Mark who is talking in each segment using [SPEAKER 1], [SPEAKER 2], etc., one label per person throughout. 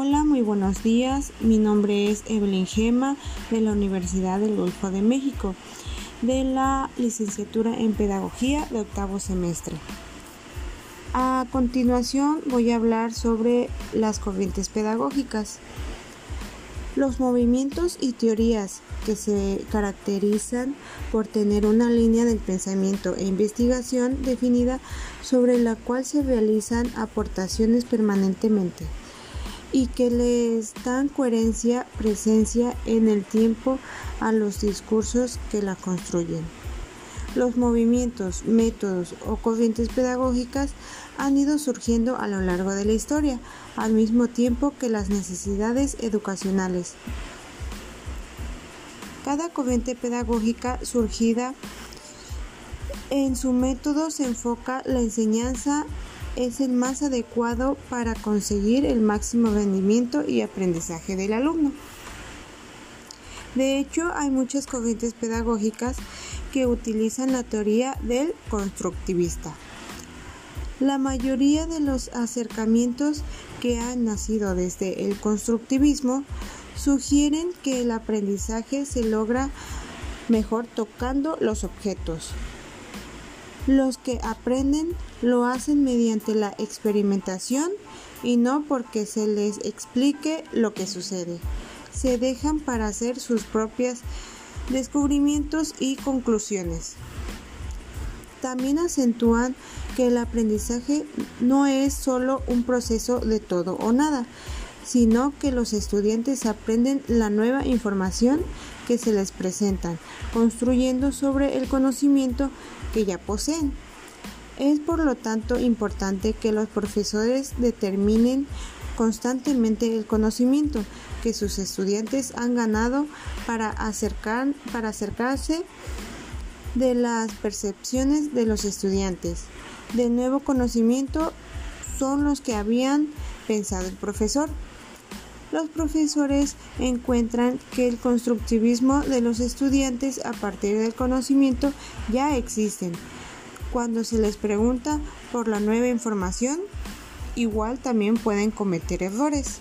[SPEAKER 1] Hola, muy buenos días. Mi nombre es Evelyn Gema de la Universidad del Golfo de México, de la licenciatura en Pedagogía de octavo semestre. A continuación voy a hablar sobre las corrientes pedagógicas. Los movimientos y teorías que se caracterizan por tener una línea del pensamiento e investigación definida sobre la cual se realizan aportaciones permanentemente y que les dan coherencia, presencia en el tiempo a los discursos que la construyen. Los movimientos, métodos o corrientes pedagógicas han ido surgiendo a lo largo de la historia, al mismo tiempo que las necesidades educacionales. Cada corriente pedagógica surgida en su método se enfoca la enseñanza es el más adecuado para conseguir el máximo rendimiento y aprendizaje del alumno. De hecho, hay muchas corrientes pedagógicas que utilizan la teoría del constructivista. La mayoría de los acercamientos que han nacido desde el constructivismo sugieren que el aprendizaje se logra mejor tocando los objetos. Los que aprenden lo hacen mediante la experimentación y no porque se les explique lo que sucede. Se dejan para hacer sus propios descubrimientos y conclusiones. También acentúan que el aprendizaje no es solo un proceso de todo o nada, sino que los estudiantes aprenden la nueva información que se les presenta, construyendo sobre el conocimiento que ya poseen. Es por lo tanto importante que los profesores determinen constantemente el conocimiento que sus estudiantes han ganado para, acercar, para acercarse de las percepciones de los estudiantes. De nuevo conocimiento son los que habían pensado el profesor. Los profesores encuentran que el constructivismo de los estudiantes a partir del conocimiento ya existen. Cuando se les pregunta por la nueva información, igual también pueden cometer errores.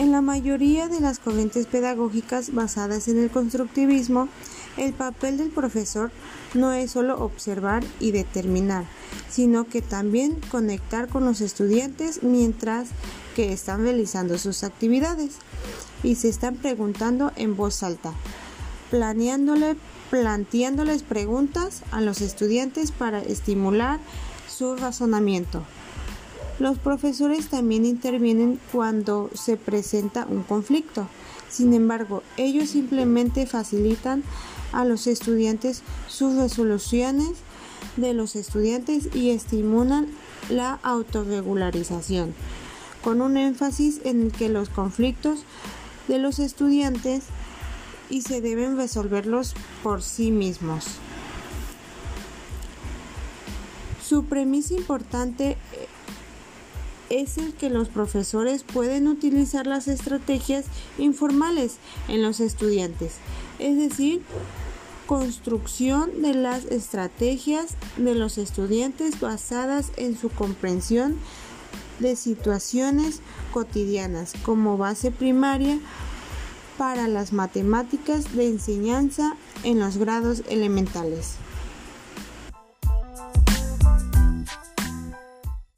[SPEAKER 1] En la mayoría de las corrientes pedagógicas basadas en el constructivismo, el papel del profesor no es solo observar y determinar, sino que también conectar con los estudiantes mientras que están realizando sus actividades y se están preguntando en voz alta, planeándole, planteándoles preguntas a los estudiantes para estimular su razonamiento. Los profesores también intervienen cuando se presenta un conflicto. Sin embargo, ellos simplemente facilitan a los estudiantes sus resoluciones de los estudiantes y estimulan la autorregularización, con un énfasis en que los conflictos de los estudiantes y se deben resolverlos por sí mismos. Su premisa importante es el que los profesores pueden utilizar las estrategias informales en los estudiantes, es decir, construcción de las estrategias de los estudiantes basadas en su comprensión de situaciones cotidianas como base primaria para las matemáticas de enseñanza en los grados elementales.